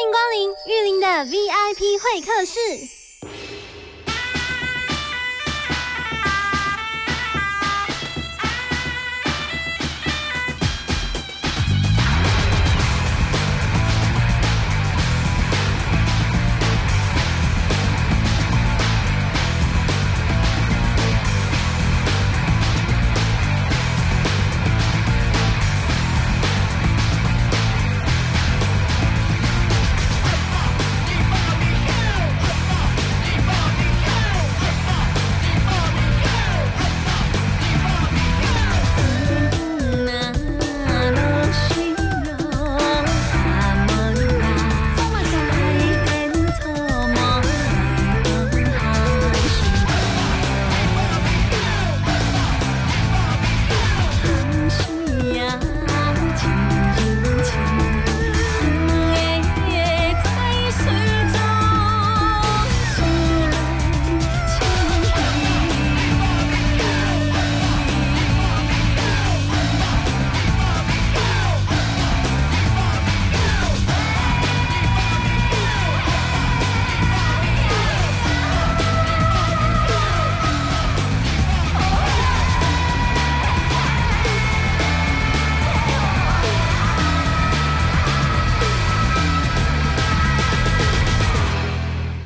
欢迎光临玉林的 VIP 会客室。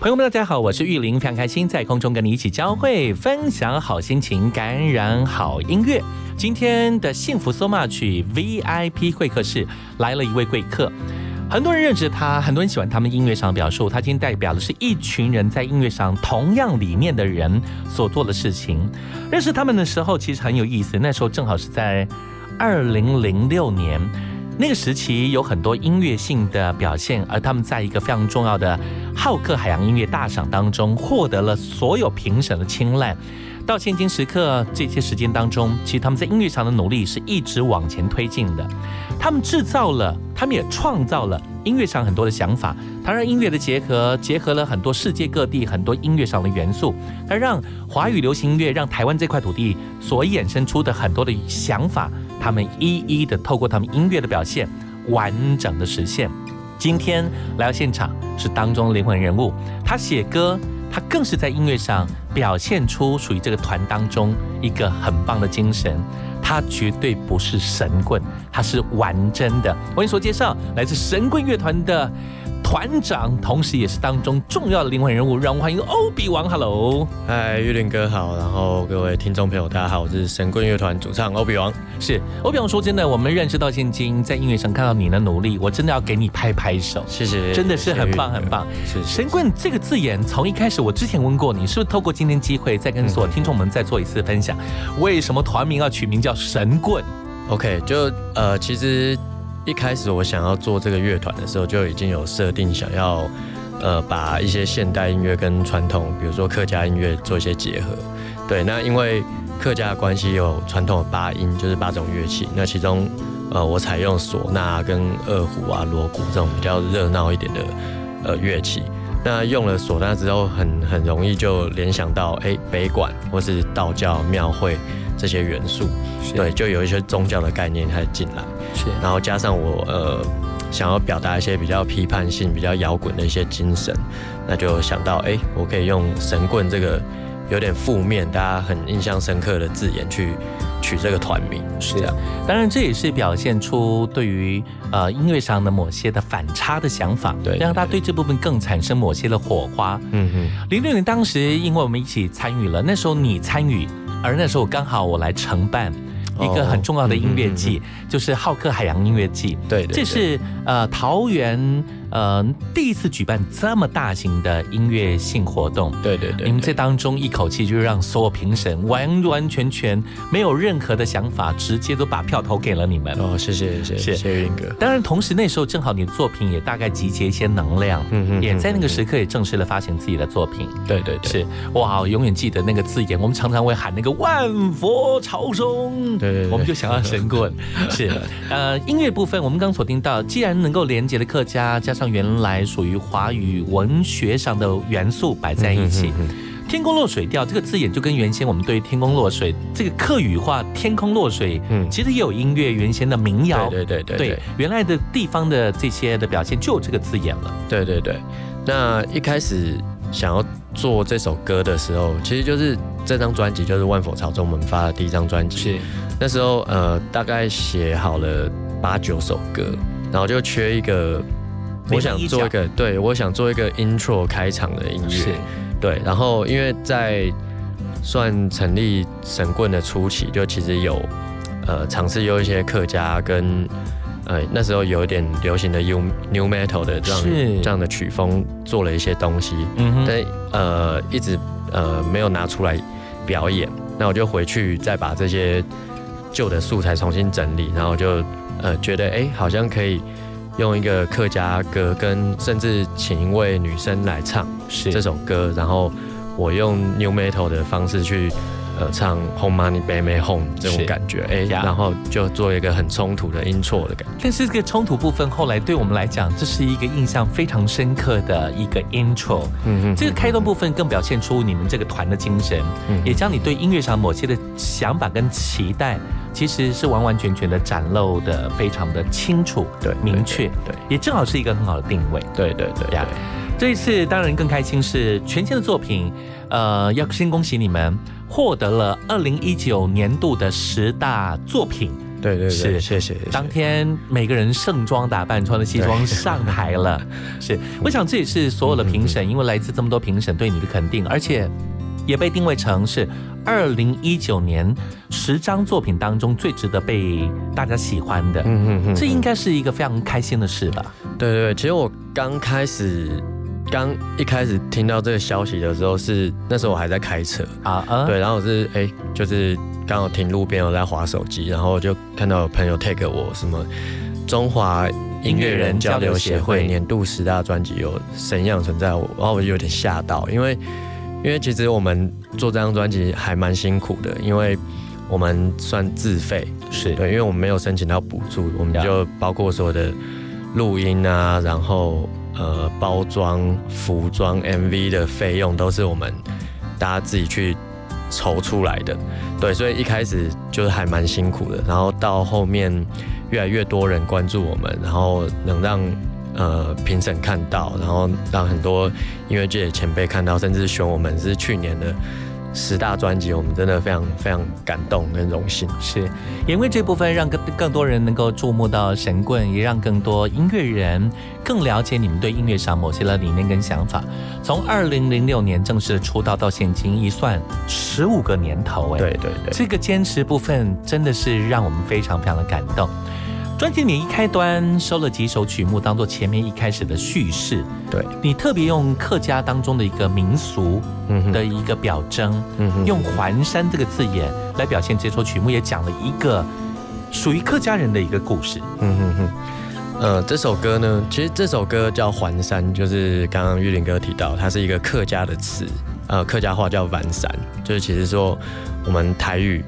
朋友们，大家好，我是玉林，非常开心在空中跟你一起交汇，分享好心情，感染好音乐。今天的幸福 so much VIP 会客室来了一位贵客，很多人认识他，很多人喜欢他们音乐上的表述。他今天代表的是一群人在音乐上同样理念的人所做的事情。认识他们的时候其实很有意思，那时候正好是在二零零六年。那个时期有很多音乐性的表现，而他们在一个非常重要的浩克海洋音乐大赏当中获得了所有评审的青睐。到现今时刻这些时间当中，其实他们在音乐上的努力是一直往前推进的。他们制造了，他们也创造了音乐上很多的想法。他让音乐的结合结合了很多世界各地很多音乐上的元素，他让华语流行音乐，让台湾这块土地所衍生出的很多的想法。他们一一的透过他们音乐的表现，完整的实现。今天来到现场是当中灵魂人物，他写歌，他更是在音乐上表现出属于这个团当中一个很棒的精神。他绝对不是神棍，他是玩真的。我跟你说，介绍来自神棍乐团的。团长，同时也是当中重要的灵魂人物，让我们欢迎欧比王。Hello，嗨，玉林哥好，然后各位听众朋友，大家好，我是神棍乐团主唱欧比王。是欧比王，说真的，我们认识到现今，在音乐上看到你的努力，我真的要给你拍拍手，谢谢，真的是很棒很棒。是神棍这个字眼，从一开始我之前问过你，是不是透过今天机会再跟所有听众们再做一次分享？为什么团名要取名叫神棍？OK，就呃，其实。一开始我想要做这个乐团的时候，就已经有设定想要，呃，把一些现代音乐跟传统，比如说客家音乐做一些结合。对，那因为客家的关系有传统的八音，就是八种乐器。那其中，呃，我采用唢呐跟二胡啊、锣鼓这种比较热闹一点的呃乐器。那用了唢呐之后，很很容易就联想到，哎，北管或是道教庙会这些元素。对，就有一些宗教的概念开始进来。然后加上我呃想要表达一些比较批判性、比较摇滚的一些精神，那就想到哎，我可以用神棍这个有点负面、大家很印象深刻的字眼去取这个团名，是这样。当然，这也是表现出对于呃音乐上的某些的反差的想法，对，让他对这部分更产生某些的火花。嗯哼，零六年当时因为我们一起参与了，那时候你参与，而那时候刚好我来承办。一个很重要的音乐季，就是浩克海洋音乐季。对，这是呃桃园呃，第一次举办这么大型的音乐性活动，对对对，你们这当中一口气就让所有评审完完全全没有任何的想法，直接都把票投给了你们。哦，谢谢谢谢谢谢云哥。当然，同时那时候正好你的作品也大概集结一些能量，嗯嗯，也在那个时刻也正式的发行自己的作品。对对对，是哇，永远记得那个字眼，我们常常会喊那个万佛朝宗，对对，我们就想要神棍。是 呃，音乐部分我们刚锁定到，既然能够连接的客家，加上原来属于华语文学上的元素摆在一起，“天空落水调”这个字眼就跟原先我们对“天空落水”这个客语化“天空落水”，嗯，其实也有音乐原先的民谣，对对对对，原来的地方的这些的表现就有这个字眼了。对对对，那一开始想要做这首歌的时候，其实就是这张专辑就是万佛朝宗我们发的第一张专辑，是。那时候呃大概写好了八九首歌，然后就缺一个。我想做一个，对我想做一个 intro 开场的音乐，对，然后因为在算成立神棍的初期，就其实有呃尝试用一些客家跟呃那时候有一点流行的 new new metal 的这样这样的曲风做了一些东西，嗯但呃一直呃没有拿出来表演，那我就回去再把这些旧的素材重新整理，然后就呃觉得哎好像可以。用一个客家歌，跟甚至请一位女生来唱这首歌，然后我用 new metal 的方式去呃唱 home money baby home 这种感觉，哎，然后就做一个很冲突的 intro 的感觉。但是这个冲突部分后来对我们来讲，这是一个印象非常深刻的一个 intro。嗯嗯，这个开端部分更表现出你们这个团的精神，也将你对音乐上某些的想法跟期待。其实是完完全全的展露的非常的清楚，对，明确，对，也正好是一个很好的定位，对对对呀。这一次当然更开心是全新的作品，呃，要先恭喜你们获得了二零一九年度的十大作品，对对是，谢谢。当天每个人盛装打扮，穿着西装 上台了，是，我想这也是所有的评审，因为来自这么多评审对你的肯定，而且也被定位成是。二零一九年十张作品当中最值得被大家喜欢的，嗯嗯嗯，这应该是一个非常开心的事吧？对对对，其实我刚开始刚一开始听到这个消息的时候，是那时候我还在开车。啊啊，对，然后我是哎，就是刚好停路边，我在划手机，然后就看到有朋友 take 我什么中华音乐人交流协会年度十大专辑有神样存在，我然后我就有点吓到，因为。因为其实我们做这张专辑还蛮辛苦的，因为我们算自费，是。对，因为我们没有申请到补助，我们就包括所有的录音啊，然后呃包装、服装、MV 的费用都是我们大家自己去筹出来的，对，所以一开始就是还蛮辛苦的，然后到后面越来越多人关注我们，然后能让。呃，评审看到，然后让很多音乐界的前辈看到，甚至选我们是去年的十大专辑，我们真的非常非常感动跟荣幸。是，因为这部分让更更多人能够注目到神棍，也让更多音乐人更了解你们对音乐上某些的理念跟想法。从二零零六年正式出道到现今，一算十五个年头，哎，对对对，这个坚持部分真的是让我们非常非常的感动。专辑里一开端收了几首曲目当做前面一开始的叙事，对你特别用客家当中的一个民俗的一个表征，用环山这个字眼来表现这首曲目，也讲了一个属于客家人的一个故事。嗯哼哼，呃，这首歌呢，其实这首歌叫环山，就是刚刚玉林哥提到，它是一个客家的词，呃，客家话叫完山，就是其实说我们台语。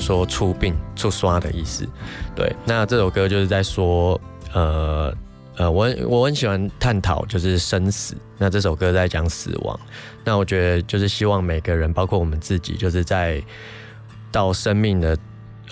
说出殡出刷的意思，对。那这首歌就是在说，呃呃，我我很喜欢探讨就是生死。那这首歌在讲死亡。那我觉得就是希望每个人，包括我们自己，就是在到生命的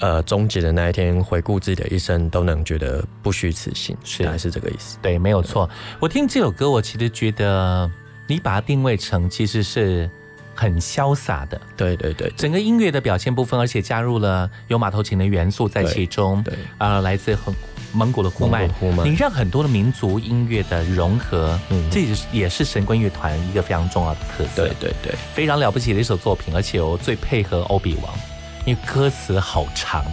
呃终结的那一天，回顾自己的一生，都能觉得不虚此行，是还是这个意思？对，没有错。我听这首歌，我其实觉得你把它定位成其实是。很潇洒的，对对对，整个音乐的表现部分，而且加入了有马头琴的元素在其中，对啊，来自很蒙古的呼麦，你让很多的民族音乐的融合，嗯，这也是也是神棍乐团一个非常重要的特色，对对对，非常了不起的一首作品，而且我最配合欧比王，因为歌词好长，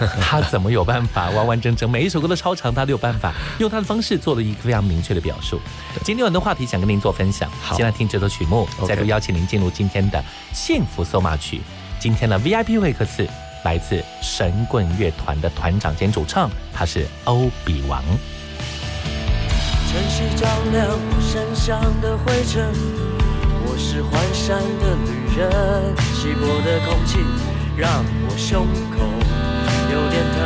他怎么有办法完完整整每一首歌都超长，他都有办法用他的方式做了一个非常明确的表述。今天有很多话题想跟您做分享，好先来听这首曲目，再度邀请您进入今天的幸福搜马曲。今天的 VIP 会客室来自神棍乐团的团长兼主唱，他是欧比王。城市照亮我身上的灰尘，我是环山的旅人，稀薄的空气让我胸口有点疼。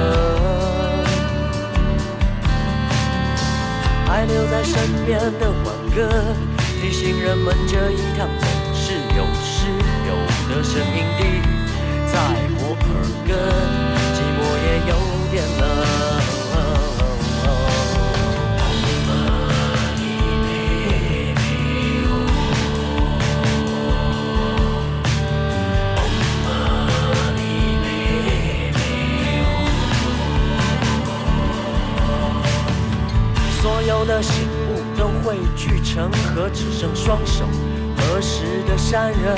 还留在身边的挽歌，提醒人们这一趟总是有失有得，声音低语在我耳根，寂寞也有点冷。所有的醒悟都汇聚成河，只剩双手合十的山人，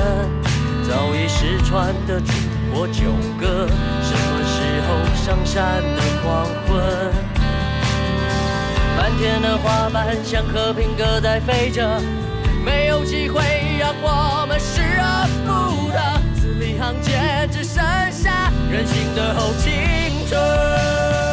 早已失传的祖国九歌，什么时候上山的黄昏？漫天的花瓣像和平鸽在飞着，没有机会让我们失而复得，字里行间只剩下任性的后青春。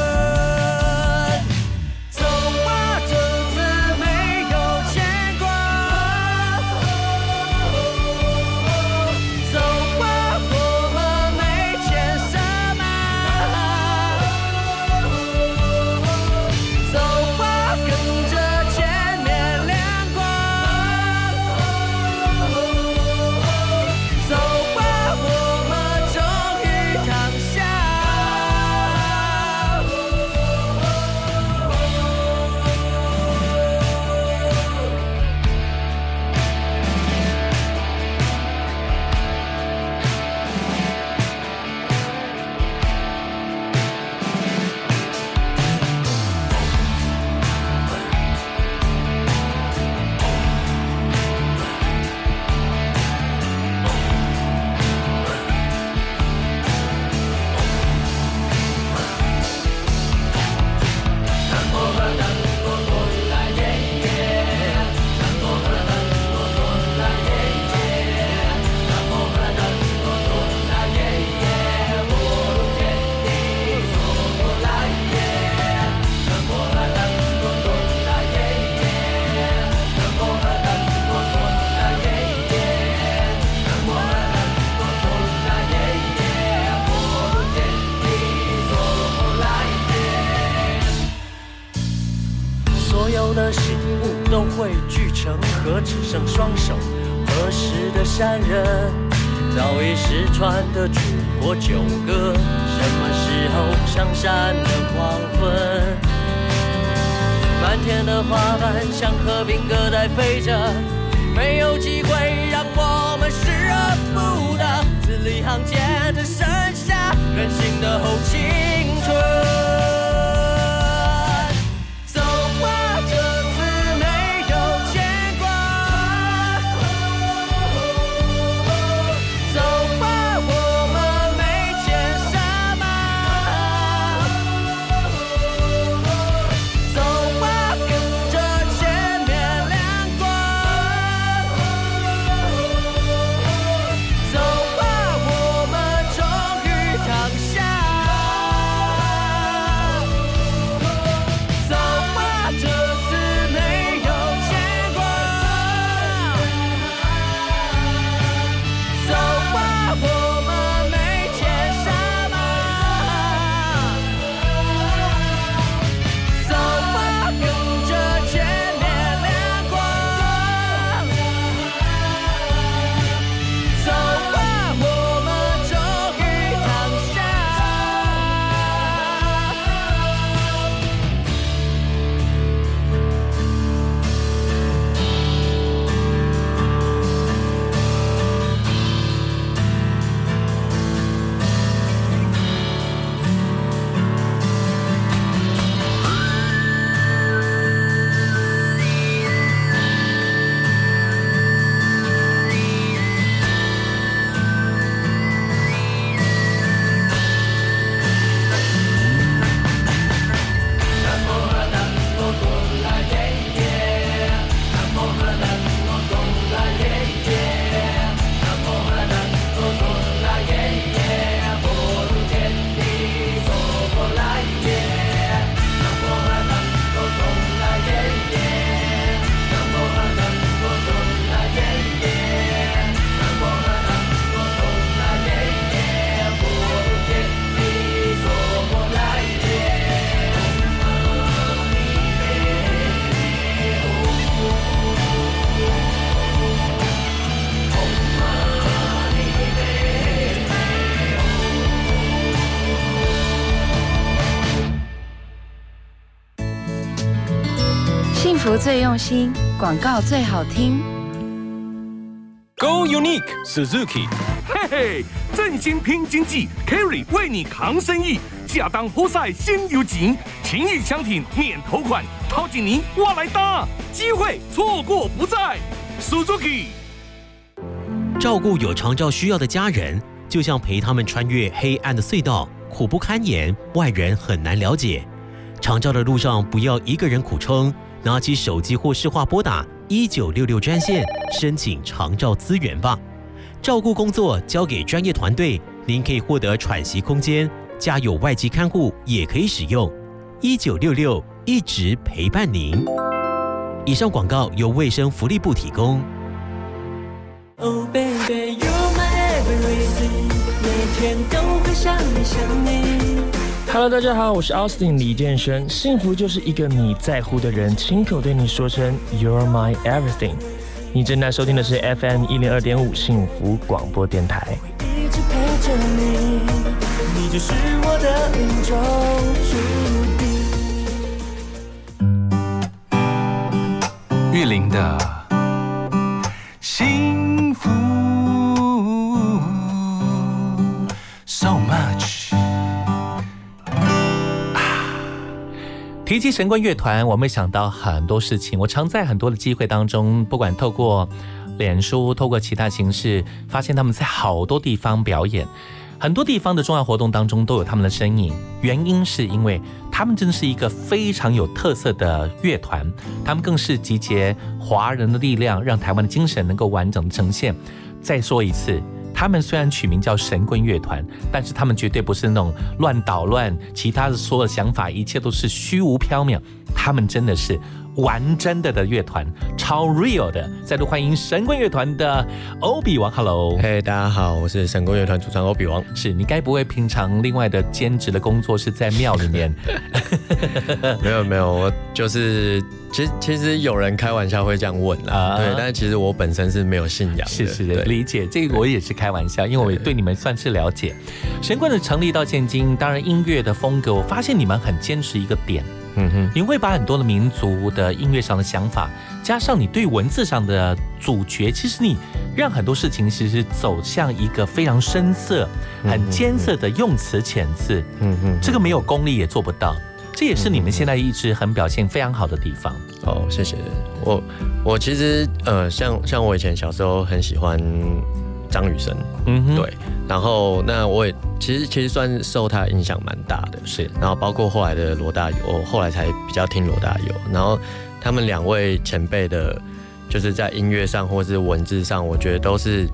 最用心，广告最好听。Go Unique Suzuki，嘿嘿，振兴拼经济，Carry 为你扛生意，亚当活塞先有情，情谊相挺免头款，掏紧您我来搭，机会错过不再，Suzuki。照顾有长照需要的家人，就像陪他们穿越黑暗的隧道，苦不堪言，外人很难了解。长照的路上，不要一个人苦撑，拿起手机或视话拨打一九六六专线，申请长照资源吧。照顾工作交给专业团队，您可以获得喘息空间，家有外籍看护也可以使用。一九六六一直陪伴您。以上广告由卫生福利部提供。Oh baby, you're my everything，每天都会想你想你。Hello，大家好，我是 Austin 李健身。幸福就是一个你在乎的人亲口对你说声 You're my everything。你正在收听的是 FM 一零二点五幸福广播电台。一直陪着你，你就是我的命中注定。玉林的幸提及神棍乐团，我们想到很多事情。我常在很多的机会当中，不管透过脸书，透过其他形式，发现他们在好多地方表演，很多地方的重要活动当中都有他们的身影。原因是因为他们真的是一个非常有特色的乐团，他们更是集结华人的力量，让台湾的精神能够完整的呈现。再说一次。他们虽然取名叫神棍乐团，但是他们绝对不是那种乱捣乱，其他的所有想法，一切都是虚无缥缈。他们真的是玩真的的乐团，超 real 的。再度欢迎神棍乐团的欧比王，Hello，嘿大家好，我是神棍乐团主唱欧比王。是你该不会平常另外的兼职的工作是在庙里面？没有没有，我就是其实其实有人开玩笑会这样问啦，啊对，但是其实我本身是没有信仰的，是是的，理解这个我也是开玩笑，因为我也对你们算是了解。神棍的成立到现今，当然音乐的风格，我发现你们很坚持一个点，嗯哼，你会把很多的民族的音乐上的想法，加上你对文字上的主角，其实你让很多事情其实走向一个非常深色、很艰涩的用词遣字，嗯哼，这个没有功力也做不到。这也是你们现在一直很表现非常好的地方。哦，谢谢我我其实呃，像像我以前小时候很喜欢张雨生，嗯哼，对，然后那我也其实其实算受他影响蛮大的，是。然后包括后来的罗大佑，我后来才比较听罗大佑，然后他们两位前辈的，就是在音乐上或是文字上，我觉得都是。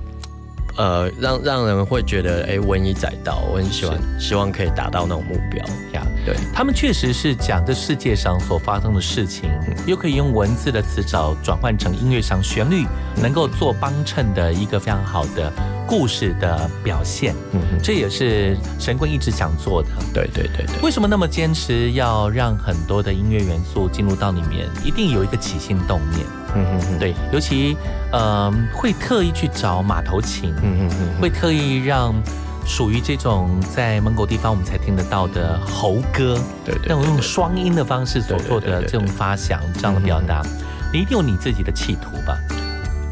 呃，让让人会觉得，哎、文以载道，我很喜欢，希望可以达到那种目标。呀。对，他们确实是讲这世界上所发生的事情，又可以用文字的词藻转换成音乐上旋律，能够做帮衬的一个非常好的故事的表现。嗯哼，这也是神棍一直想做的。对对对对，为什么那么坚持要让很多的音乐元素进入到里面？一定有一个起心动念。嗯哼哼，对，尤其呃会特意去找马头琴，嗯嗯嗯，会特意让属于这种在蒙古地方我们才听得到的猴歌，对对，那种用双音的方式所做的这种发响，这样的表达，你一定有你自己的企图吧？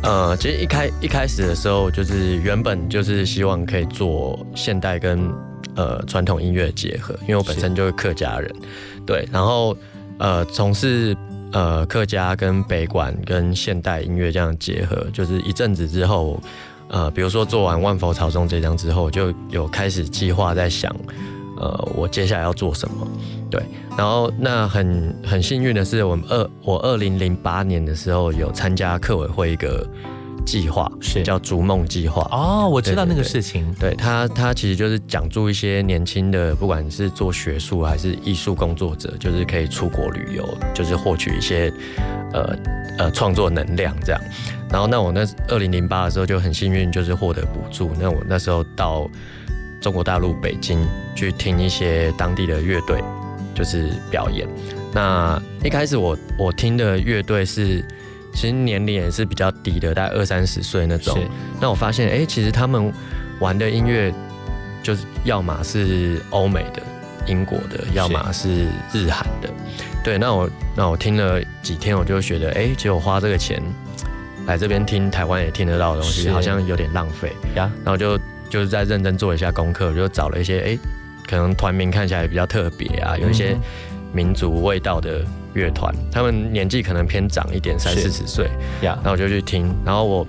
呃，其实一开一开始的时候，就是原本就是希望可以做现代跟呃传统音乐结合，因为我本身就是客家人，对，然后呃从事呃客家跟北管跟现代音乐这样结合，就是一阵子之后，呃，比如说做完《万佛朝宗》这张之后，就有开始计划在想，呃，我接下来要做什么。对，然后那很很幸运的是，我们二我二零零八年的时候有参加客委会一个计划，是叫逐梦计划。哦，我知道那个事情，对他，他其实就是讲助一些年轻的，不管是做学术还是艺术工作者，就是可以出国旅游，就是获取一些呃呃创作能量这样。然后那我那二零零八的时候就很幸运，就是获得补助。那我那时候到中国大陆北京去听一些当地的乐队，就是表演。那一开始我我听的乐队是，其实年龄也是比较低的，大概二三十岁那种。那我发现，哎、其实他们玩的音乐，就是要么是欧美的、英国的，要么是日韩的。对，那我那我听了几天，我就觉得，哎，结果花这个钱来这边听台湾也听得到的东西，好像有点浪费。呀，然后就就是在认真做一下功课，就找了一些，哎，可能团名看起来比较特别啊，有一些嗯民族味道的乐团，他们年纪可能偏长一点，三四十岁。呀然，后我就去听，然后我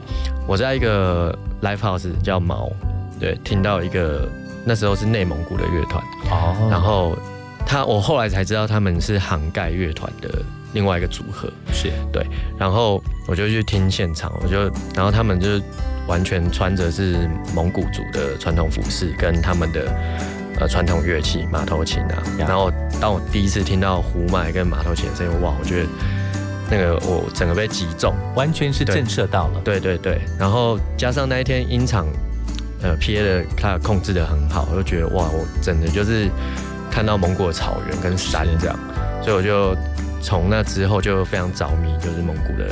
我在一个 live house 叫毛，对，听到一个那时候是内蒙古的乐团，哦，然后他我后来才知道他们是杭盖乐团的另外一个组合，是。对然后我就去听现场，我就然后他们就是完全穿着是蒙古族的传统服饰跟他们的呃传统乐器马头琴啊，呀然后当我第一次听到胡麦跟马头琴的声音，哇，我觉得那个我整个被击中。完全是震慑到了。对对对，然后加上那一天音场，呃，PA 的他控制的很好，我就觉得哇，我真的就是看到蒙古的草原跟山这样，所以我就从那之后就非常着迷，就是蒙古的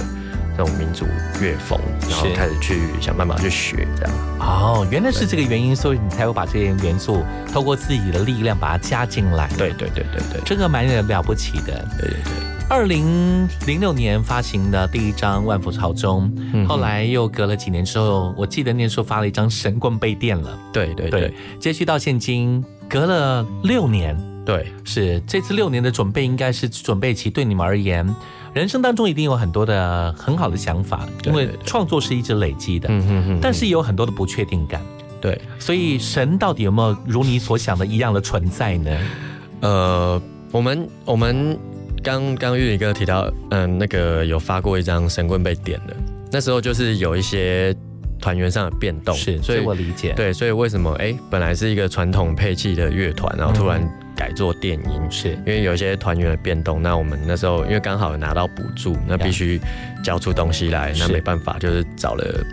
这种民族乐风，然后开始去想办法去学这样。哦，原来是这个原因，所以你才会把这些元素透过自己的力量把它加进来。对对对对对。这个蛮了不起的。对对对，二零零六年发行的第一张《万福朝宗》，嗯后来又隔了几年之后，我记得那时候发了一张《神棍被电了》，对对对。对，接续到现今隔了六年，对。是这次六年的准备，应该是准备期对你们而言，人生当中一定有很多的很好的想法，因为创作是一直累积的，嗯嗯嗯，但是也有很多的不确定感。对，所以神到底有没有如你所想的一样的存在呢？呃，我们我们刚刚玉林哥提到，嗯、那个有发过一张神棍被点的，那时候就是有一些团员上的变动，是，所以我理解。，对，所以为什么哎、本来是一个传统配器的乐团，然后突然嗯改做电音，是因为有一些团员的变动，那我们那时候因为刚好有拿到补助，那必须交出东西来，那没办法，就是找了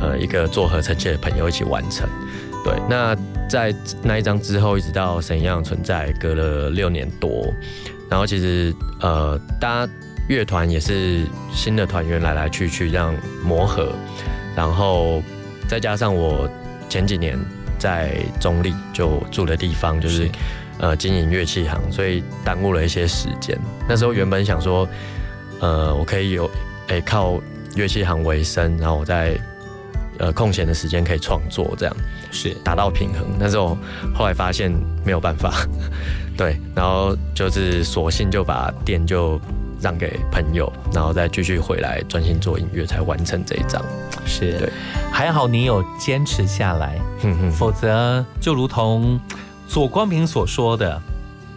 呃一个做合成器的朋友一起完成。对，那在那一张之后，一直到神一样的存在，隔了六年多，然后其实呃，大家乐团也是新的团员来来去去这样磨合，然后再加上我前几年在中立就住的地方就是呃经营乐器行，所以耽误了一些时间。那时候原本想说，呃，我可以有诶、靠乐器行为生，然后我在呃空闲的时间可以创作，这样是达到平衡。但是我后来发现没有办法，对，然后就是索性就把店就让给朋友，然后再继续回来专心做音乐，才完成这一张。是对，还好你有坚持下来，否则就如同左光平所说的，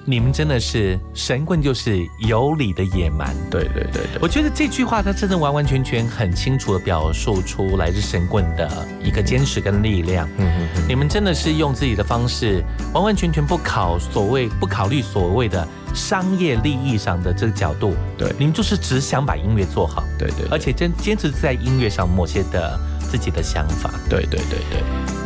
你们真的是神棍，就是有理的野蛮。对对对对，我觉得这句话，他真的完完全全很清楚的表述出来自神棍的一个坚持跟力量。嗯哼哼，你们真的是用自己的方式，完完全全不考所谓不考虑所谓的商业利益上的这个角度，对。你们就是只想把音乐做好，对对，而且坚坚持在音乐上某些的自己的想法。对对对对，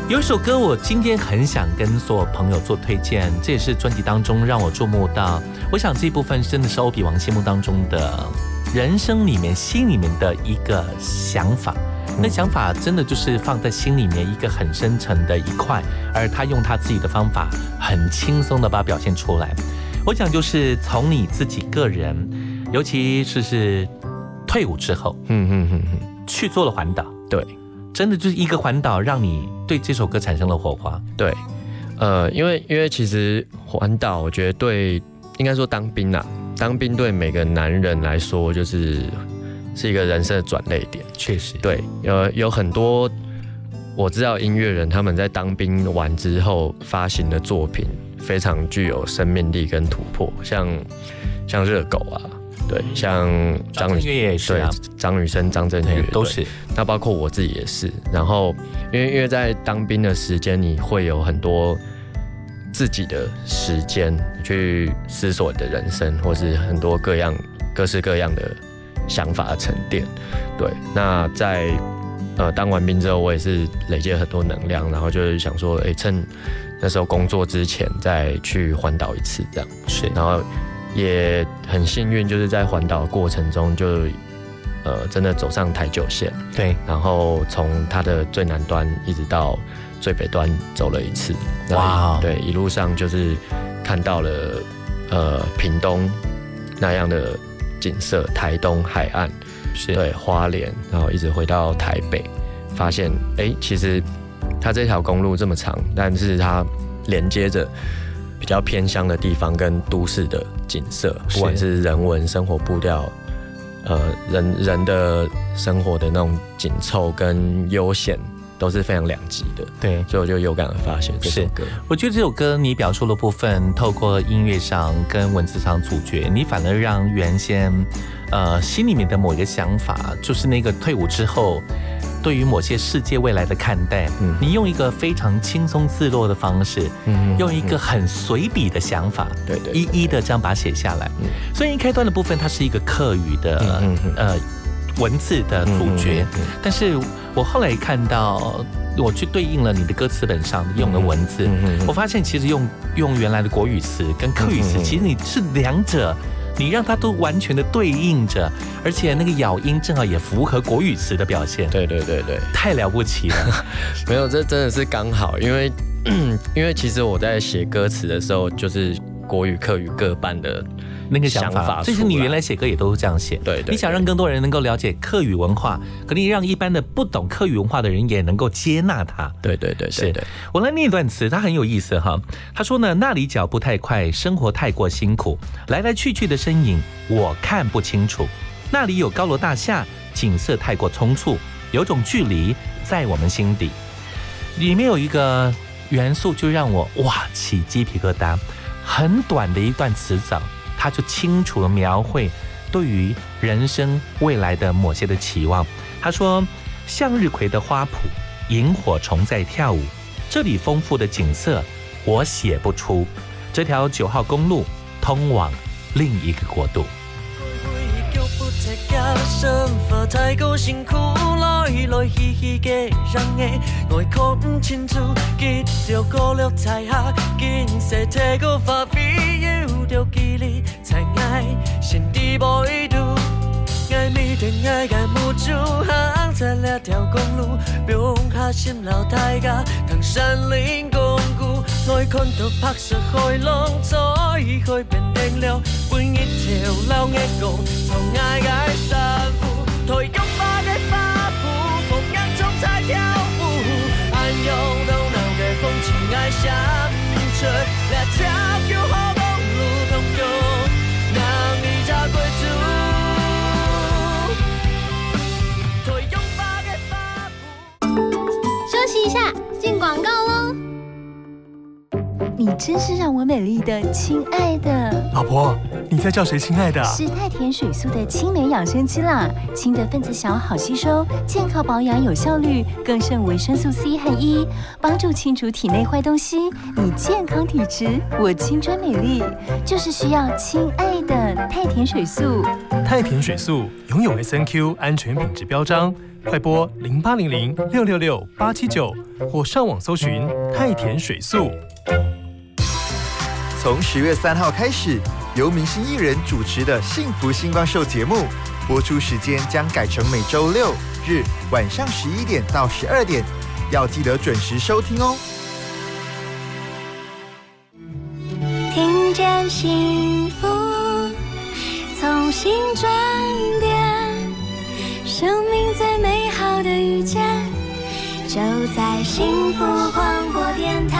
有一首歌，我今天很想跟所有朋友做推荐，这也是专辑当中让我注目到。我想这一部分真的是欧比王心目当中的人生里面、心里面的一个想法。那想法真的就是放在心里面一个很深沉的一块，而他用他自己的方法，很轻松的把它表现出来。我想就是从你自己个人，尤其是是退伍之后嗯哼哼哼，去做了环岛，对。真的就是一个环岛，让你对这首歌产生了火花。对，呃，因为因为其实环岛，我觉得对，应该说当兵啊，当兵对每个男人来说，就是是一个人生的转捩点。确实，对，有有很多我知道音乐人他们在当兵完之后发行的作品，非常具有生命力跟突破，像像热狗啊，对，像张震张雨对岳也是啊，张雨生、张震岳，都是那包括我自己也是。然后，因为因为在当兵的时间，你会有很多自己的时间去思索你的人生，或是很多各样各式各样的想法的沉淀。对，那在呃当完兵之后，我也是累积了很多能量，然后就是想说，哎、趁那时候工作之前再去环岛一次，这样。是，然后也很幸运，就是在环岛的过程中就，呃真的走上台九线，对，然后从它的最南端一直到最北端走了一次。哇哦。对，一路上就是看到了呃屏东那样的景色，台东海岸，是。对花莲，然后一直回到台北，发现哎，其实它这条公路这么长，但是它连接着比较偏乡的地方跟都市的景色，不管是人文生活步调，呃，人人的生活的那种紧凑跟悠闲。都是非常两极的，对，所以我就有感而发写这首歌。我觉得这首歌你表述的部分，透过音乐上跟文字上主角，你反而让原先呃心里面的某一个想法，就是那个退伍之后对于某些世界未来的看待，嗯，你用一个非常轻松自若的方式，嗯，用一个很随笔的想法，对对，一一的这样把它写下来。所以一开端的部分，它是一个客语的，呃。文字的主角，但是我后来看到，我去对应了你的歌词本上用的文字，我发现其实用用原来的国语词跟客语词，其实你是两者，你让它都完全的对应着，而且那个咬音正好也符合国语词的表现。对对对对，太了不起了。没有，这真的是刚好，因为 因为其实我在写歌词的时候，就是国语客语各半的。那个想法，就是你原来写歌也都是这样写。对，你想让更多人能够了解客语文化，可能让一般的不懂客语文化的人也能够接纳它。对对对，是的。我来念一段词，它很有意思哈。他说呢，那里脚步太快，生活太过辛苦，来来去去的身影我看不清楚。那里有高楼大厦，景色太过匆促，有种距离在我们心底。里面有一个元素，就让我哇起鸡皮疙瘩。很短的一段词藻。他就清楚的描绘对于人生未来的某些的期望。他说：“向日葵的花圃，萤火虫在跳舞，这里丰富的景色我写不出。这条九号公路通往另一个国度。”脚步踢甲，身发太过辛苦来来去去的人的外壳不清楚，记着过了彩霞，景色太过发飞，有着距离才爱，心底无一度。爱你的爱爱无助，行在两条公路，标下心老太家，唐山林公故，爱看到白色海浪，再去变定了，换一条老的路，从爱爱散步，台玉花的花。休息一下，进广告喽。你真是让我美丽的亲爱的老婆。你在叫谁？亲爱的，是太田水素的青梅养生机啦，氢的分子小，好吸收，健康保养有效率，更胜维生素 C 和 E，帮助清除体内坏东西。你健康体质，我青春美丽，就是需要亲爱的太田水素。太田水素拥有 S N Q 安全品质标章，快拨零八零零六六六八七九或上网搜寻太田水素。从十月三号开始。由明星艺人主持的《幸福星光秀》节目播出时间将改成每周六日晚上十一点到十二点，要记得准时收听哦。听见幸福，从心转变，生在幸福广播电台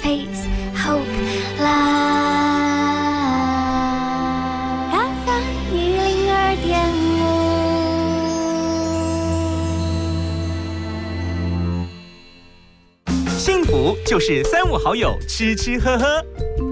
face hope live 八三一零二点五幸福就是三五好友吃吃喝喝。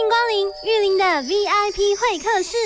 欢迎光临玉林的 VIP 会客室。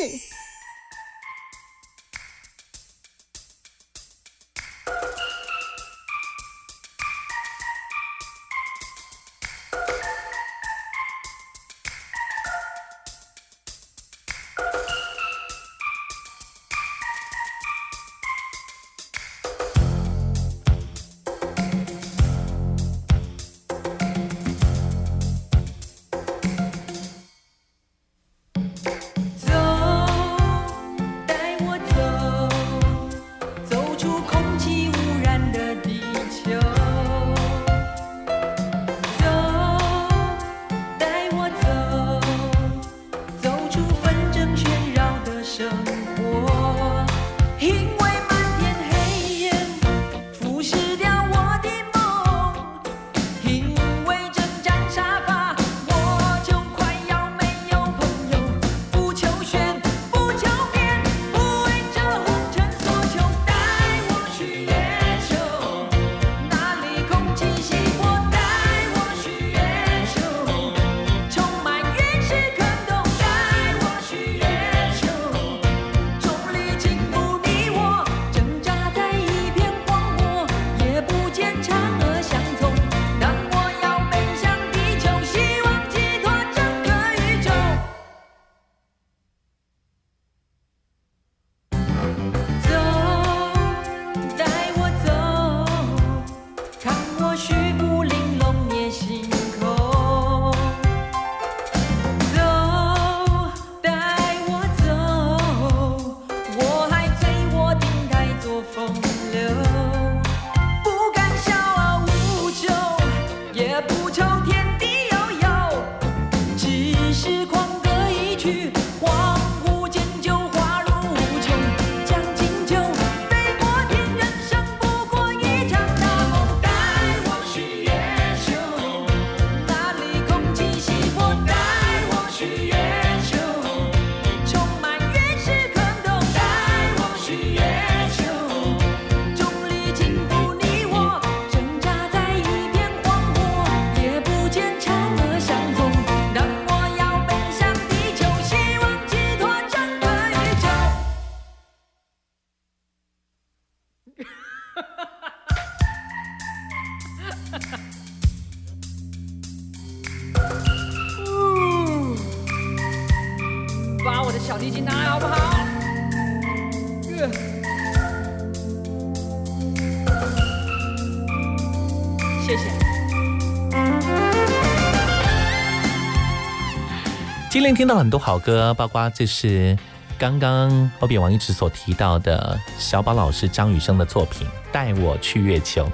天听到很多好歌，包括这是刚刚欧比王一直所提到的小宝老师张雨生的作品《带我去月球》。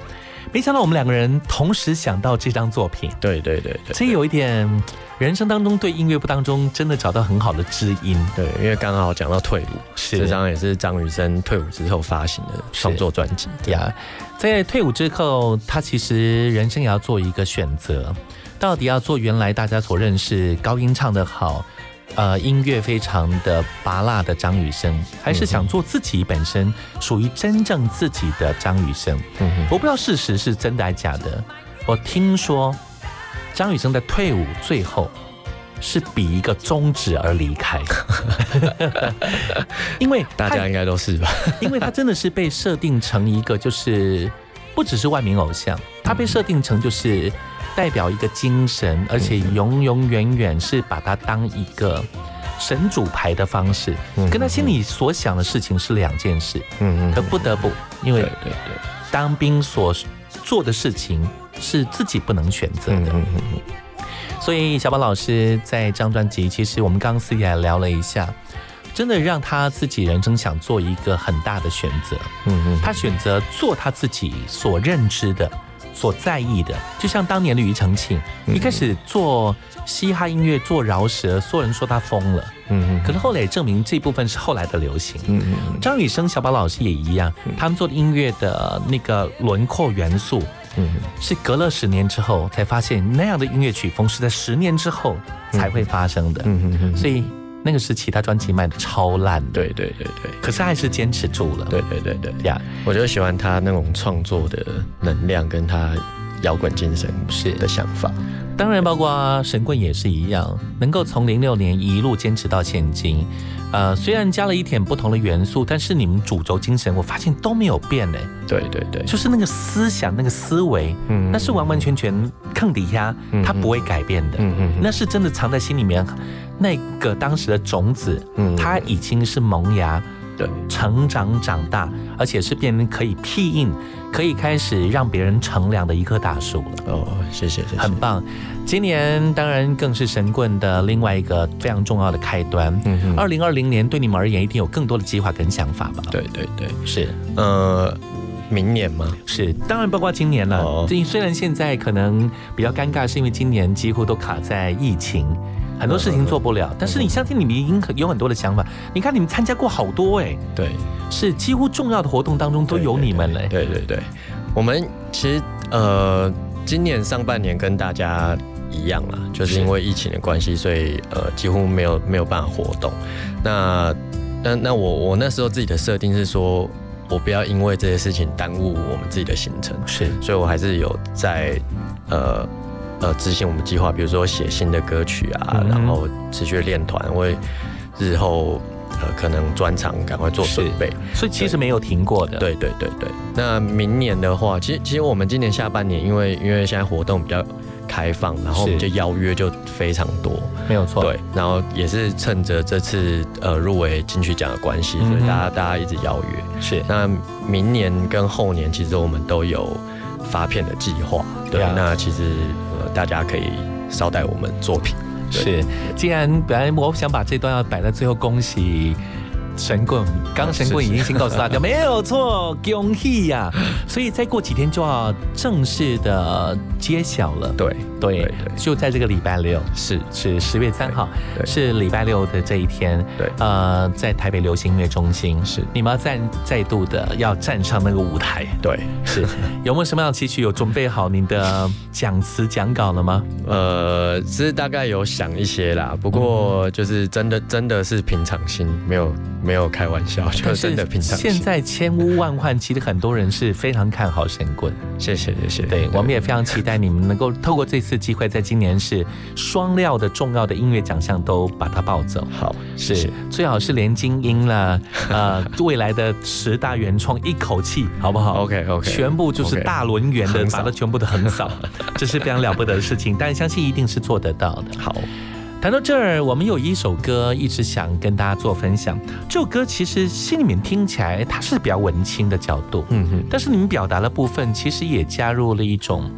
没想到我们两个人同时想到这张作品，对对对对，这有一点人生当中对音乐部当中真的找到很好的知音。对，因为刚好讲到退伍，是这张也是张雨生退伍之后发行的创作专辑。呀，在退伍之后，他其实人生也要做一个选择，到底要做原来大家所认识高音唱得好。呃，音乐非常的拔辣的张雨生，还是想做自己本身属于真正自己的张雨生。我不知道事实是真的还是假的。我听说张雨生的退伍最后是比一个终止而离开，因为大家应该都是吧？因为他真的是被设定成一个，就是不只是万名偶像，他被设定成就是。代表一个精神，而且永永远远是把它当一个神主牌的方式，跟他心里所想的事情是两件事。嗯嗯，可不得不，因为对对当兵所做的事情是自己不能选择的。嗯嗯嗯。所以小宝老师在这张专辑，其实我们刚刚私下聊了一下，真的让他自己人生想做一个很大的选择。嗯嗯，他选择做他自己所认知的。所在意的，就像当年的庾澄庆，一开始做嘻哈音乐、做饶舌，所有人说他疯了，嗯嗯，可是后来也证明这部分是后来的流行，嗯嗯。张雨生、小宝老师也一样，他们做的音乐的那个轮廓元素，嗯，是隔了十年之后才发现，那样的音乐曲风是在十年之后才会发生的，嗯嗯嗯，所以。那个是其他专辑卖的超烂，对对对对，可是还是坚持住了，对对对对。呀！我就喜欢他那种创作的能量，跟他摇滚精神是的想法。当然，包括神棍也是一样，能够从零六年一路坚持到现今。呃，虽然加了一点不同的元素，但是你们主轴精神，我发现都没有变嘞。对对对，就是那个思想、那个思维，嗯，那是完完全全坑底下，它不会改变的。嗯嗯，那是真的藏在心里面。那个当时的种子，嗯，它已经是萌芽，对，成长长大，而且是变成可以庇应，可以开始让别人乘凉的一棵大树了。哦，谢谢，谢谢，很棒。今年当然更是神棍的另外一个非常重要的开端。嗯，二零二零年对你们而言一定有更多的计划跟想法吧？对对对，是。呃，明年吗？是，当然包括今年了。哦，虽然现在可能比较尴尬，是因为今年几乎都卡在疫情。很多事情做不了，但是你相信你们已经有很多的想法。你看你们参加过好多哎，对，是几乎重要的活动当中都有你们嘞。对对对，我们其实呃，今年上半年跟大家一样啦，就是因为疫情的关系，所以呃几乎没有没有办法活动。那那那我我那时候自己的设定是说，我不要因为这些事情耽误我们自己的行程，是，所以我还是有在呃。呃，执行我们计划，比如说写新的歌曲啊，然后持续练团，为日后呃可能专场赶快做准备，所以其实没有停过的。对对对对。那明年的话，其实其实我们今年下半年，因为因为现在活动比较开放，然后我们就邀约就非常多，没有错。对，然后也是趁着这次呃入围金曲奖的关系，所以大家大家一直邀约。是。那明年跟后年，其实我们都有发片的计划。对，那其实。大家可以捎带我们作品。是，既然本来我想把这段要摆在最后，恭喜神棍，刚神棍已经先告诉大家 没有错，恭喜呀！所以再过几天就要正式的揭晓了。对对，就在这个礼拜六，是是十月三号，是礼拜六的这一天。对，呃，在台北流行音乐中心，是你们要再再度的要站上那个舞台。对，是 有没有什么样的期许？有准备好您的讲词讲稿了吗？呃，其实大概有想一些啦，不过就是真的真的是平常心，没有没有开玩笑，就真的平常心。现在千呼万唤，其实很多人是非常看好神棍。谢谢谢谢，对我们也非常期待你们能够 透过这次机会，在今年是双料的重要的音乐奖项都把它抱走。好，是最好是连金音了，呃，未来的十大原创一口气，好不好？OK OK，全部就是大轮圆的，把它全部都横扫，这是非常了不得的事情。但相信一定是做得到的。好。谈到这儿，我们有一首歌一直想跟大家做分享。这首歌其实心里面听起来它是比较文青的角度，嗯哼，但是你们表达的部分其实也加入了一种，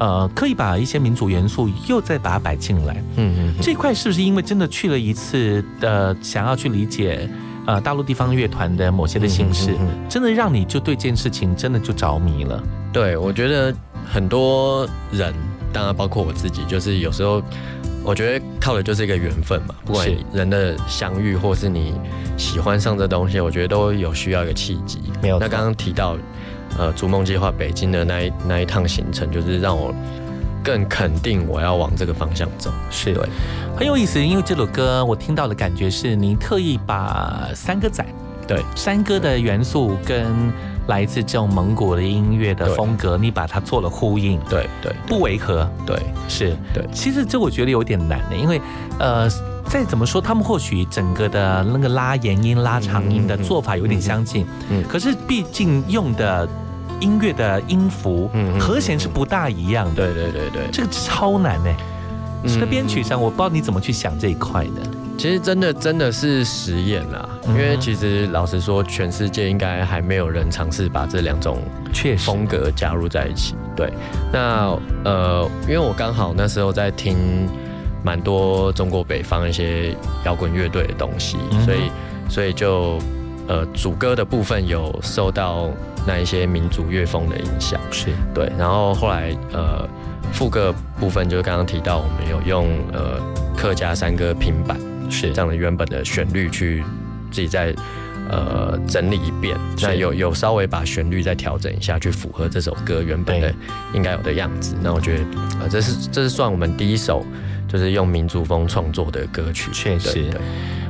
呃，刻意把一些民族元素又再把它摆进来。嗯嗯，这块是不是因为真的去了一次的，想要去理解呃大陆地方乐团的某些的形式，真的让你就对这件事情真的就着迷了？对，我觉得很多人，当然包括我自己，就是有时候。我觉得靠的就是一个缘分嘛，不管人的相遇，或是你喜欢上这东西，我觉得都有需要一个契机。没有。那刚刚提到，呃，逐梦计划北京的那一那一趟行程，就是让我更肯定我要往这个方向走。是对，很有意思。因为这首歌我听到的感觉是，你特意把山歌仔对山歌的元素跟。来自这种蒙古的音乐的风格，你把它做了呼应，对对，不违和，对是，对。其实这我觉得有点难的，因为呃，再怎么说，他们或许整个的那个拉延音、拉长音的做法有点相近，嗯，可是毕竟用的音乐的音符、和弦是不大一样的，对对对对，这个超难呢。在编曲上，我不知道你怎么去想这一块的。其实真的真的是实验啦，因为其实老实说，全世界应该还没有人尝试把这两种风格加入在一起。对，那呃，因为我刚好那时候在听蛮多中国北方一些摇滚乐队的东西，所以所以就呃主歌的部分有受到那一些民族乐风的影响，是。对，然后后来呃副歌部分就是刚刚提到我们有用呃客家山歌平板。是。这样的原本的旋律去自己再呃整理一遍，那有有稍微把旋律再调整一下，去符合这首歌原本的应该有的样子。那我觉得呃这是这是算我们第一首就是用民族风创作的歌曲。确实，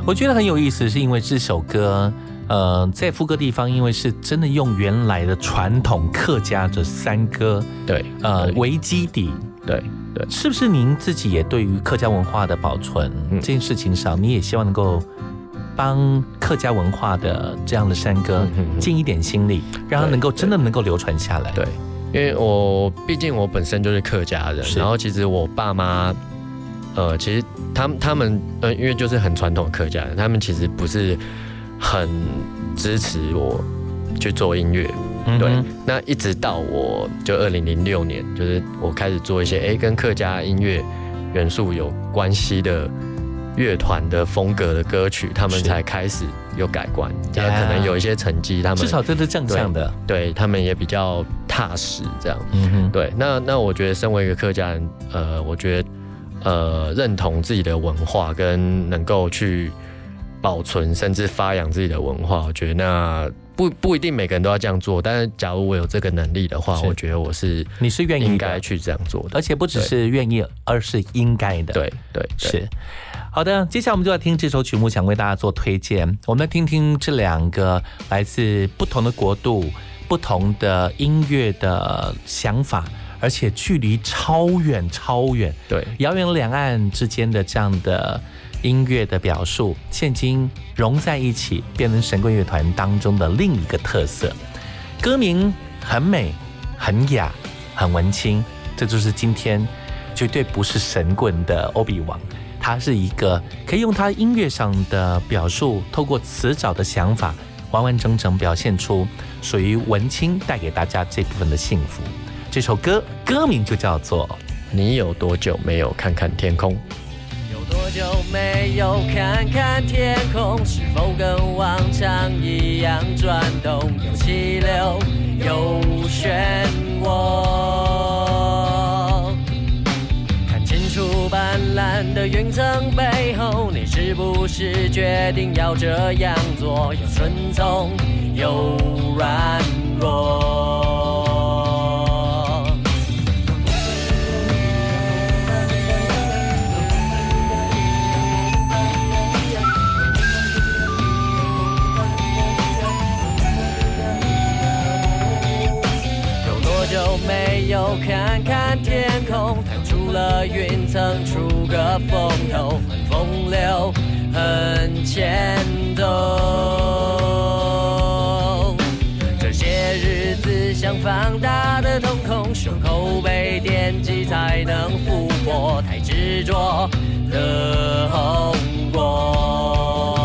我觉得很有意思，是因为这首歌呃在副歌地方，因为是真的用原来的传统客家的山歌对呃为基底。对对，是不是您自己也对于客家文化的保存这件事情上，你也希望能够帮客家文化的这样的山歌尽一点心力，让它能够真的能够流传下来？对，因为我毕竟我本身就是客家人，然后其实我爸妈，呃，其实他们他们呃，因为就是很传统客家人，他们其实不是很支持我去做音乐。对，那一直到我就二零零六年，就是我开始做一些哎跟客家音乐元素有关系的乐团的风格的歌曲，他们才开始有改观，可能有一些成绩，他们至少这是正向的，对他们也比较踏实这样。嗯哼，对，那那我觉得身为一个客家人，呃，我觉得呃认同自己的文化跟能够去保存甚至发扬自己的文化，我觉得那。不不一定每个人都要这样做，但是假如我有这个能力的话，我觉得我是你是愿意应该去这样做的，而且不只是愿意，而是应该的。对对是。好的，接下来我们就要听这首曲目，想为大家做推荐。我们来听听这两个来自不同的国度、不同的音乐的想法，而且距离超远超远，对遥远两岸之间的这样的。音乐的表述，现今融在一起，变成神棍乐团当中的另一个特色。歌名很美、很雅、很文青，这就是今天绝对不是神棍的欧比王。他是一个可以用他音乐上的表述，透过词藻的想法，完完整整表现出属于文青带给大家这部分的幸福。这首歌歌名就叫做《你有多久没有看看天空》。有多久没有看看天空？是否跟往常一样转动？有气流，有漩涡。看清楚斑斓的云层背后，你是不是决定要这样做？有顺从，有软弱。没有看看天空，弹出了云层，出个风头，很风流，很牵动。这些日子像放大的瞳孔，胸口被电击才能复活。太执着的后果。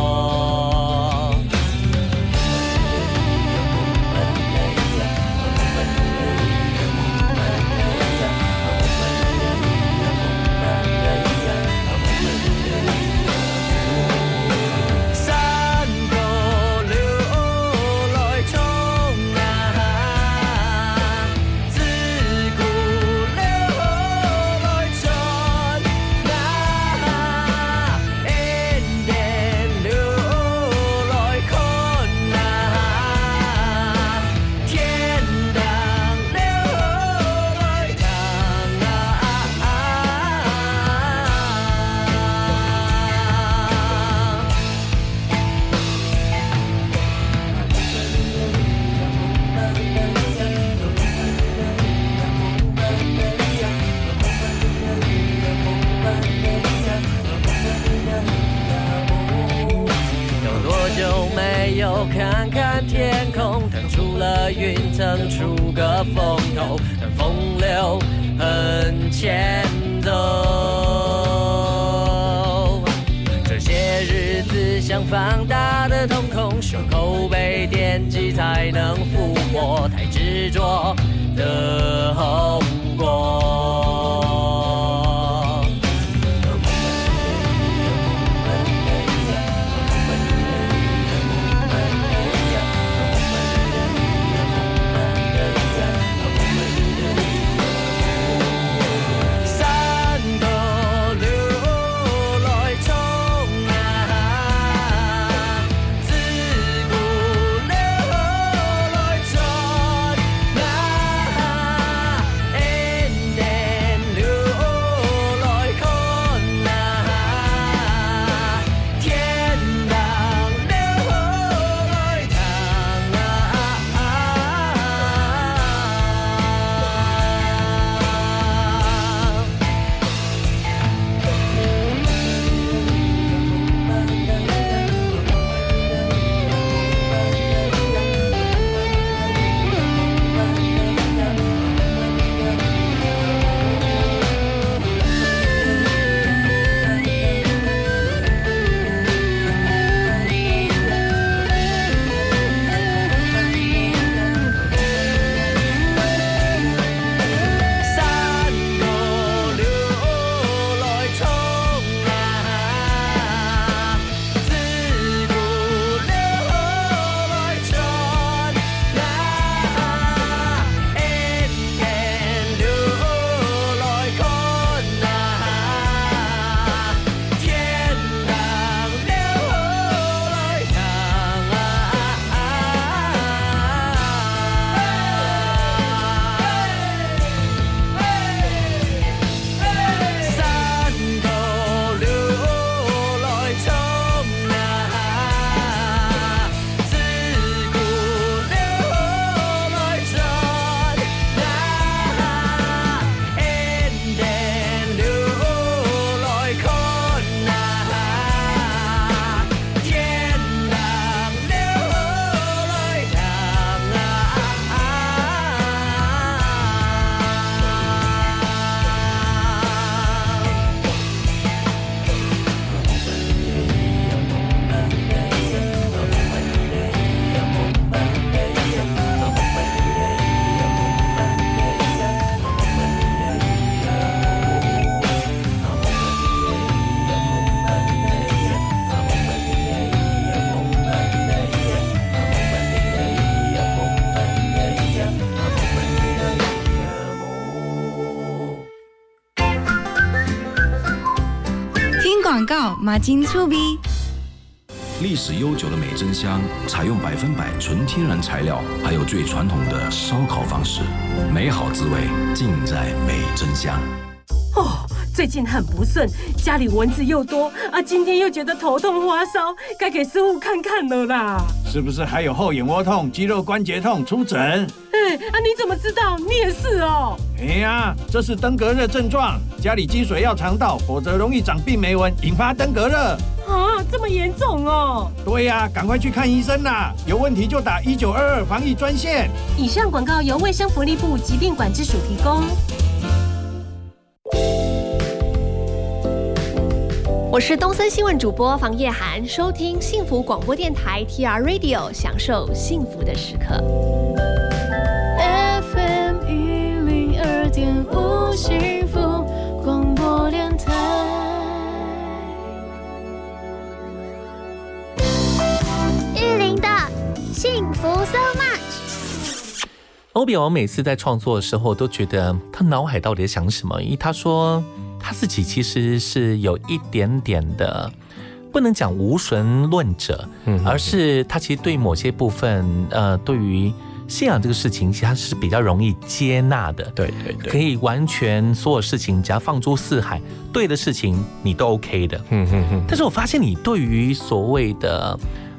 金醋味。历史悠久的美珍香，采用百分百纯天然材料，还有最传统的烧烤方式，美好滋味尽在美珍香。哦，最近很不顺，家里蚊子又多啊，今天又觉得头痛发烧，该给师傅看看了啦。是不是还有后眼窝痛、肌肉关节痛？出诊。哎，啊，你怎么知道？你也是哦。哎呀，这是登革热症状，家里积水要肠道，否则容易长病媒蚊，引发登革热。啊，这么严重哦。对呀、赶快去看医生啦！有问题就打一九二二防疫专线。以上广告由卫生福利部疾病管制署提供。我是东森新闻主播房叶涵，收听幸福广播电台 TR Radio，享受幸福的时刻。FM 一零二点五幸福广播电台。玉林的幸福 so much。欧比王每次在创作的时候，都觉得他脑海到底在想什么？因为他说他自己其实是有一点点的，不能讲无神论者，嗯而是他其实对某些部分，呃，对于信仰这个事情，其实他是比较容易接纳的。对对对，可以完全所有事情只要放诸四海，对的事情你都 OK 的。嗯嗯嗯。但是我发现你对于所谓的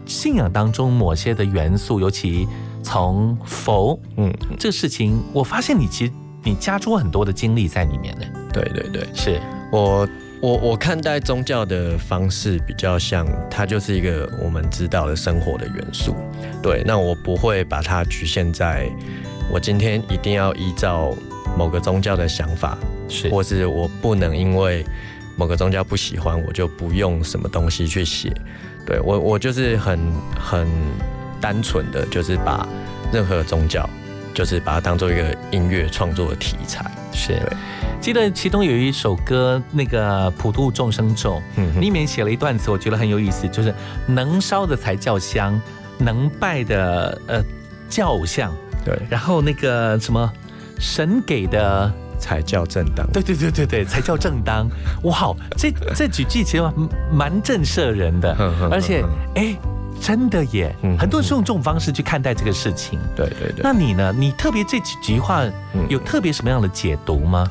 信仰当中某些的元素，尤其从佛，嗯，这个事情，我发现你其实你加出很多的精力在里面呢。对对对，是我我我看待宗教的方式比较像，它就是一个我们知道的生活的元素。对，那我不会把它局限在我今天一定要依照某个宗教的想法，是，或是我不能因为某个宗教不喜欢，我就不用什么东西去写。对我，我就是很很单纯的，就是把任何宗教，就是把它当做一个音乐创作的题材。是，记得其中有一首歌，那个普度众生咒，嗯里面写了一段词，我觉得很有意思，就是能烧的才叫香，能拜的呃叫偶像，对，然后那个什么神给的。才叫正当，对对对对对，才叫正当。哇，这这几句其实蛮震慑人的，而且哎，真的耶，很多人是用这种方式去看待这个事情。对对对。那你呢？你特别这几句话有特别什么样的解读吗？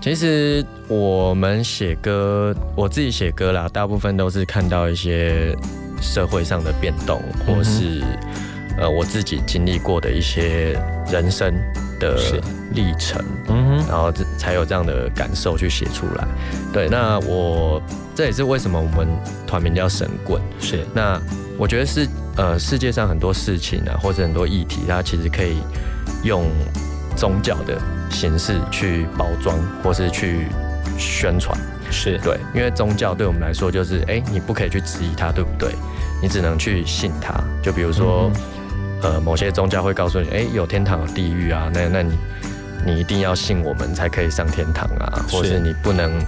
其实我们写歌，我自己写歌啦，大部分都是看到一些社会上的变动，或是呃我自己经历过的一些人生。的历程，嗯哼然后这才有这样的感受去写出来。对，那我这也是为什么我们团名叫神棍。是，那我觉得是呃世界上很多事情啊，或者很多议题，它其实可以用宗教的形式去包装，或是去宣传。是对，因为宗教对我们来说就是，哎，你不可以去质疑它，对不对？你只能去信它。就比如说。嗯呃，某些宗教会告诉你，哎，有天堂有地狱啊，那那你你一定要信我们才可以上天堂啊，或是你不能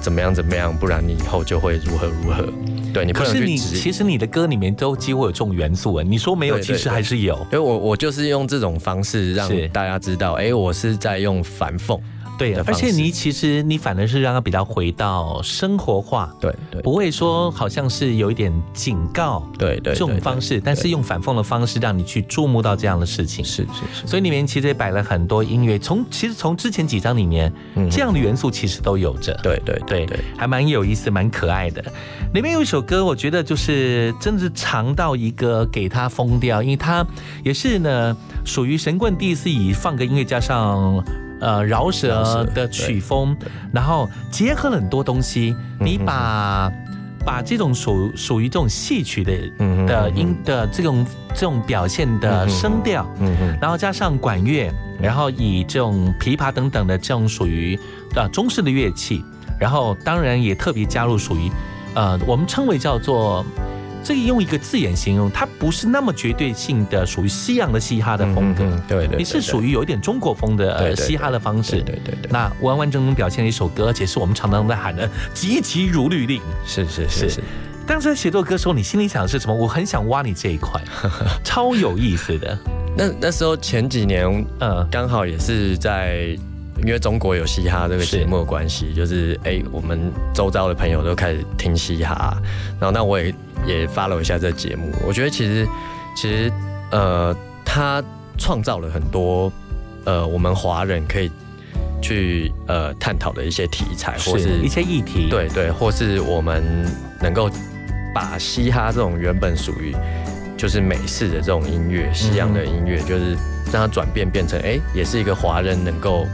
怎么样怎么样，不然你以后就会如何如何。对你不能去你其实你的歌里面都几乎有这种元素啊，你说没有，其实还是有。因为我我就是用这种方式让大家知道，哎，我是在用反讽。对，而且你其实你反而是让它比较回到生活化，对对，不会说好像是有一点警告，对对这种方式，但是用反讽的方式让你去注目到这样的事情，是是是。所以里面其实也摆了很多音乐，从其实从之前几张里面，这样的元素其实都有着，对对对对，还蛮有意思，蛮可爱的。里面有一首歌，我觉得就是真的是长到一个给他疯掉，因为他也是呢属于神棍第一次以放个音乐加上。呃，饶舌的曲风，然后结合了很多东西，你把把这种属属于这种戏曲的的音的这种这种表现的声调，然后加上管乐，然后以这种琵琶等等的这种属于呃中式的乐器，然后当然也特别加入属于呃我们称为叫做。这个用一个字眼形容，它不是那么绝对性的属于西洋的嘻哈的风格，对对，你是属于有一点中国风的呃嘻哈的方式，对对对。那完完整整表现了一首歌，而且是我们常常在喊的“急急如律令”，是是是是。当时在写作歌的时候，你心里想的是什么？我很想挖你这一块，超有意思的。那那时候前几年，呃，刚好也是在。因为中国有嘻哈这个节目的关系，就是哎，我们周遭的朋友都开始听嘻哈，然后那我也也发了一下这个节目。我觉得其实其实呃，他创造了很多呃，我们华人可以去呃探讨的一些题材，或是一些议题，对对，或是我们能够把嘻哈这种原本属于就是美式的这种音乐、西洋的音乐，就是让它转变变成哎，也是一个华人能够。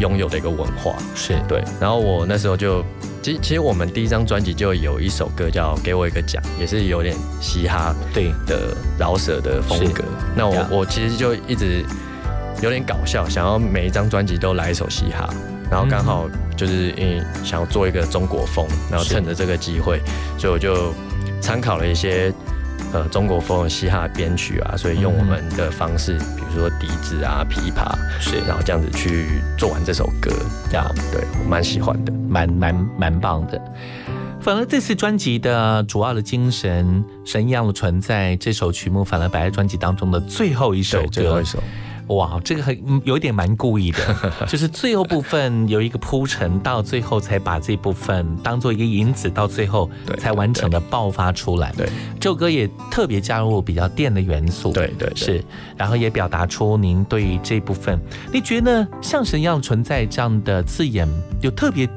拥有的一个文化。是。对，然后我那时候就，其实其实我们第一张专辑就有一首歌叫《给我一个奖》，也是有点嘻哈对。的饶舌的风格。那我我其实就一直有点搞笑，想要每一张专辑都来一首嘻哈，然后刚好就是因为想要做一个中国风，然后趁着这个机会，所以我就参考了一些呃中国风的嘻哈编曲啊，所以用我们的方式，比如说笛子啊、琵琶，是，然后这样子去做完这首歌，这样对我蛮喜欢的，蛮蛮蛮棒的。反而这次专辑的主要的精神，神一样的存在这首曲目，反而摆在专辑当中的最后一首歌。最后一首。哇，这个很有一点蛮故意的，就是最后部分有一个铺陈，到最后才把这部分当做一个引子，到最后才完整的爆发出来。对，这首歌也特别加入比较电的元素。对对是，然后也表达出您对这部分，你觉得像神一样存在这样的字眼，有特别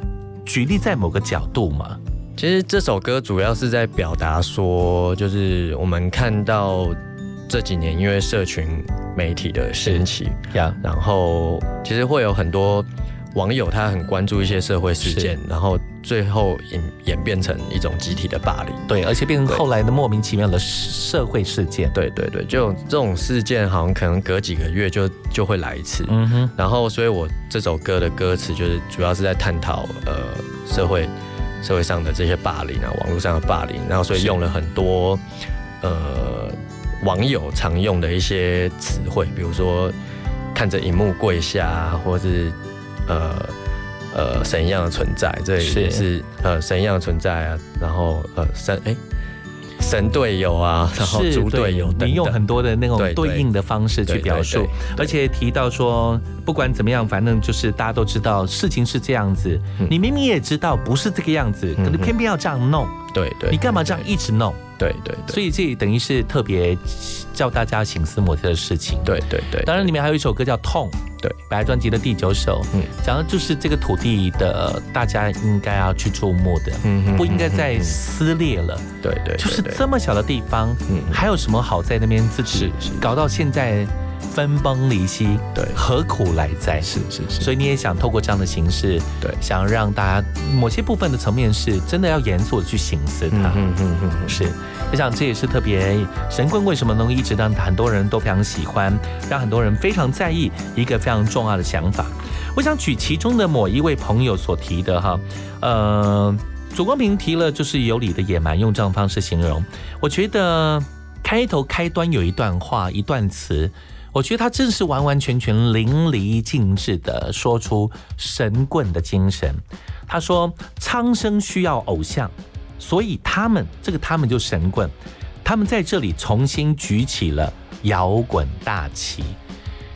举例在某个角度吗？其实这首歌主要是在表达说，就是我们看到这几年因为社群媒体的兴起，呀，然后其实会有很多网友他很关注一些社会事件，然后最后演演变成一种集体的霸凌，对，而且变成后来的莫名其妙的社会事件，对对对，就这种事件好像可能隔几个月就就会来一次，嗯哼，然后所以我这首歌的歌词就是主要是在探讨呃社会。社会上的这些霸凌啊，网络上的霸凌，然后所以用了很多呃网友常用的一些词汇，比如说看着荧幕跪下，或是呃呃神一样的存在，这也是呃神一样的存在啊。然后呃神哎神队友啊，然后猪队友，你用很多的那种对应的方式去表述，而且提到说。不管怎么样，反正就是大家都知道事情是这样子。你明明也知道不是这个样子，可是偏偏要这样弄。对对，你干嘛这样一直弄？对对，所以这等于是特别叫大家醒思摩天的事情。对对对，当然里面还有一首歌叫《痛》，对，白专辑的第九首，嗯，讲的就是这个土地的，大家应该要去注目的，嗯，不应该再撕裂了。对对，就是这么小的地方，嗯，还有什么好在那边自己搞到现在？分崩离析，对，何苦来哉？是是是，所以你也想透过这样的形式，对，想让大家某些部分的层面是真的要严肃的去醒思它。嗯嗯嗯，是，我想这也是特别神棍为什么能一直让很多人都非常喜欢，让很多人非常在意一个非常重要的想法。我想举其中的某一位朋友所提的哈，呃，左光平提了就是有理的野蛮，用这样方式形容。我觉得开头开端有一段话，一段词。我觉得他真是完完全全淋漓尽致的说出神棍的精神。他说：“苍生需要偶像，所以他们这个他们就神棍，他们在这里重新举起了摇滚大旗。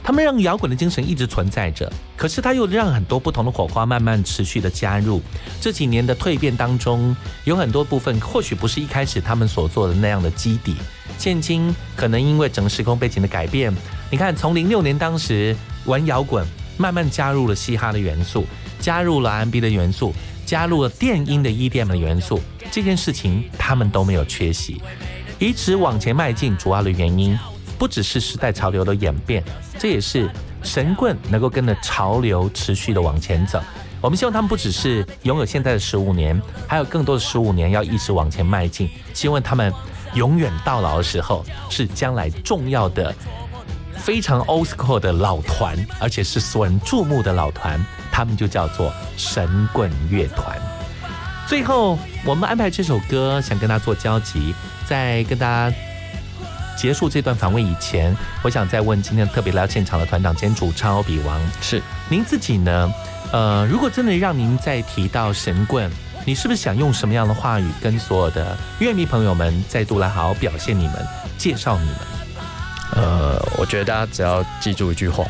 他们让摇滚的精神一直存在着，可是他又让很多不同的火花慢慢持续的加入。这几年的蜕变当中，有很多部分或许不是一开始他们所做的那样的基底，现今可能因为整个时空背景的改变。”你看，从零六年当时玩摇滚，慢慢加入了嘻哈的元素，加入了 R&B 的元素，加入了电音的 EDM 的元素，这件事情他们都没有缺席，一直往前迈进。主要的原因不只是时代潮流的演变，这也是神棍能够跟着潮流持续的往前走。我们希望他们不只是拥有现在的十五年，还有更多的十五年要一直往前迈进。希望他们永远到老的时候，是将来重要的。非常 old school 的老团，而且是所有人注目的老团，他们就叫做神棍乐团。最后，我们安排这首歌，想跟大家做交集。在跟大家结束这段访问以前，我想再问今天特别来到现场的团长兼主唱欧比王，是您自己呢？呃，如果真的让您再提到神棍，你是不是想用什么样的话语跟所有的乐迷朋友们再度来好好表现你们，介绍你们？呃，我觉得大家只要记住一句话：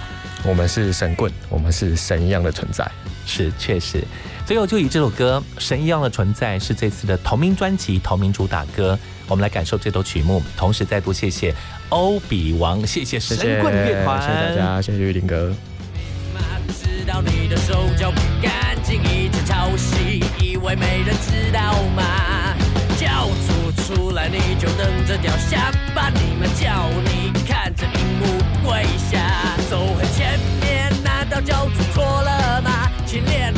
我们是神棍，我们是神一样的存在。是，确实。最后就以这首歌《神一样的存在》是这次的同名专辑同名主打歌，我们来感受这首曲目。同时再度谢谢欧比王，谢谢神棍乐团，谢谢大家，谢谢玉林哥。知道你的手脚不干净，一直抄袭，以为没人知道吗？你就等着掉下巴！你们叫你看着荧幕跪下，走很前面，难道就走错了吗？请练